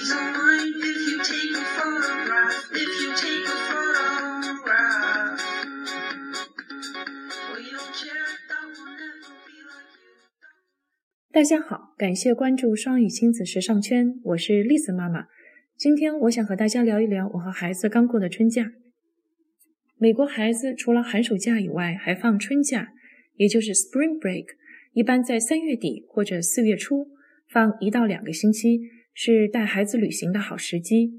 大家好感谢关注双语亲子时尚圈我是栗子妈妈。今天我想和大家聊一聊我和孩子刚过的春假。美国孩子除了寒暑假以外还放春假也就是 spring break 一般在三月底或者四月初放一到两个星期。是带孩子旅行的好时机。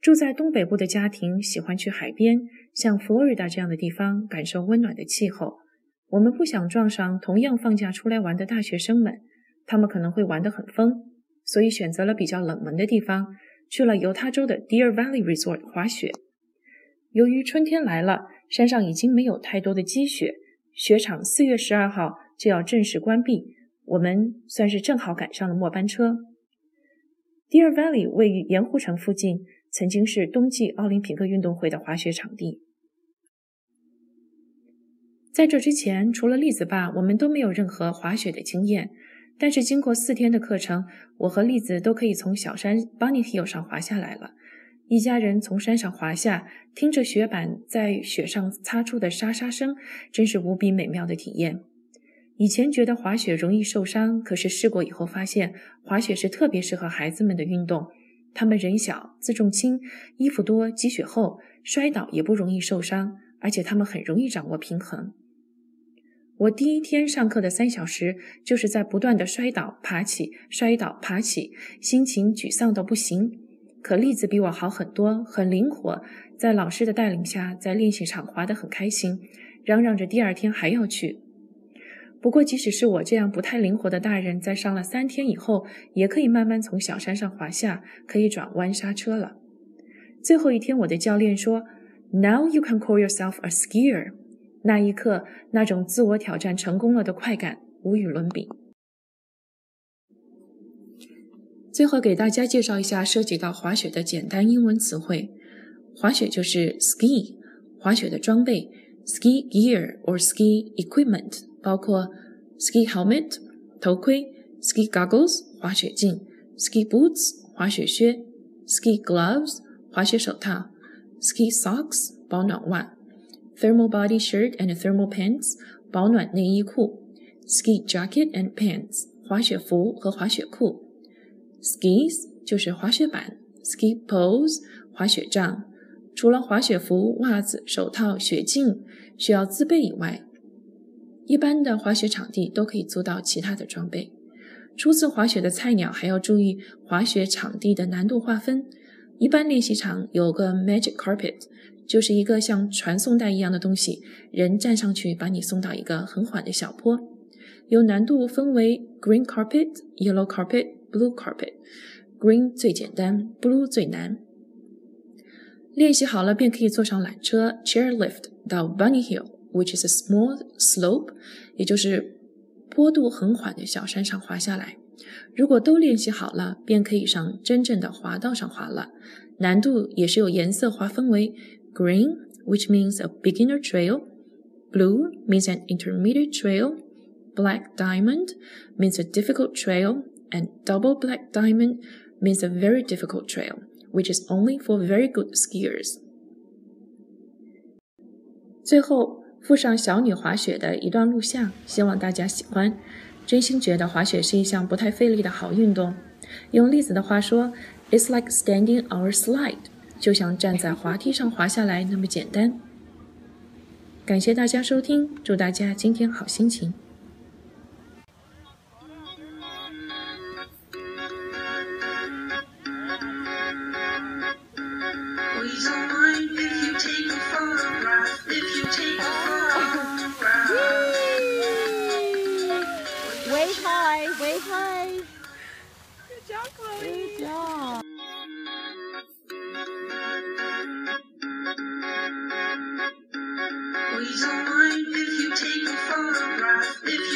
住在东北部的家庭喜欢去海边，像佛罗里达这样的地方，感受温暖的气候。我们不想撞上同样放假出来玩的大学生们，他们可能会玩得很疯，所以选择了比较冷门的地方，去了犹他州的 Deer Valley Resort 滑雪。由于春天来了，山上已经没有太多的积雪，雪场四月十二号就要正式关闭，我们算是正好赶上了末班车。Deer Valley 位于盐湖城附近，曾经是冬季奥林匹克运动会的滑雪场地。在这之前，除了栗子爸，我们都没有任何滑雪的经验。但是经过四天的课程，我和栗子都可以从小山 Bunny Hill 上滑下来了。一家人从山上滑下，听着雪板在雪上擦出的沙沙声，真是无比美妙的体验。以前觉得滑雪容易受伤，可是试过以后发现，滑雪是特别适合孩子们的运动。他们人小，自重轻，衣服多，积雪厚，摔倒也不容易受伤，而且他们很容易掌握平衡。我第一天上课的三小时，就是在不断的摔倒、爬起、摔倒、爬起，心情沮丧到不行。可栗子比我好很多，很灵活，在老师的带领下，在练习场滑得很开心，嚷嚷着第二天还要去。不过，即使是我这样不太灵活的大人，在上了三天以后，也可以慢慢从小山上滑下，可以转弯刹车了。最后一天，我的教练说：“Now you can call yourself a skier。”那一刻，那种自我挑战成功了的快感无与伦比。最后给大家介绍一下涉及到滑雪的简单英文词汇。滑雪就是 ski，滑雪的装备 ski gear or ski equipment 包括 ski helmet 头盔，ski goggles 滑雪镜，ski boots 滑雪靴，ski gloves 滑雪手套，ski socks 保暖袜，thermal body shirt and thermal pants 保暖内衣裤，ski jacket and pants 滑雪服和滑雪裤。Skis 就是滑雪板，ski poles 滑雪杖。 除了滑雪服、袜子、手套、雪镜需要自备以外，一般的滑雪场地都可以租到其他的装备。初次滑雪的菜鸟还要注意滑雪场地的难度划分。一般练习场有个 magic carpet，就是一个像传送带一样的东西，人站上去把你送到一个很缓的小坡。有难度分为 green carpet、yellow carpet。Blue carpet, green 最简单，blue 最难。练习好了便可以坐上缆车 chairlift 到 Bunny Hill，which is a small slope，也就是坡度很缓的小山上滑下来。如果都练习好了，便可以上真正的滑道上滑了。难度也是有颜色划分为 green, which means a beginner trail, blue means an intermediate trail, black diamond means a difficult trail and double black diamond means a very difficult trail, Which is only for very good skiers. 最后附上小女滑雪的一段录像，希望大家喜欢。真心觉得滑雪是一项不太费力的好运动。用栗子的话说，It's like standing on a slide，就像站在滑梯上滑下来那么简单。感谢大家收听，祝大家今天好心情。Good job. Please don't mind if you take a photograph.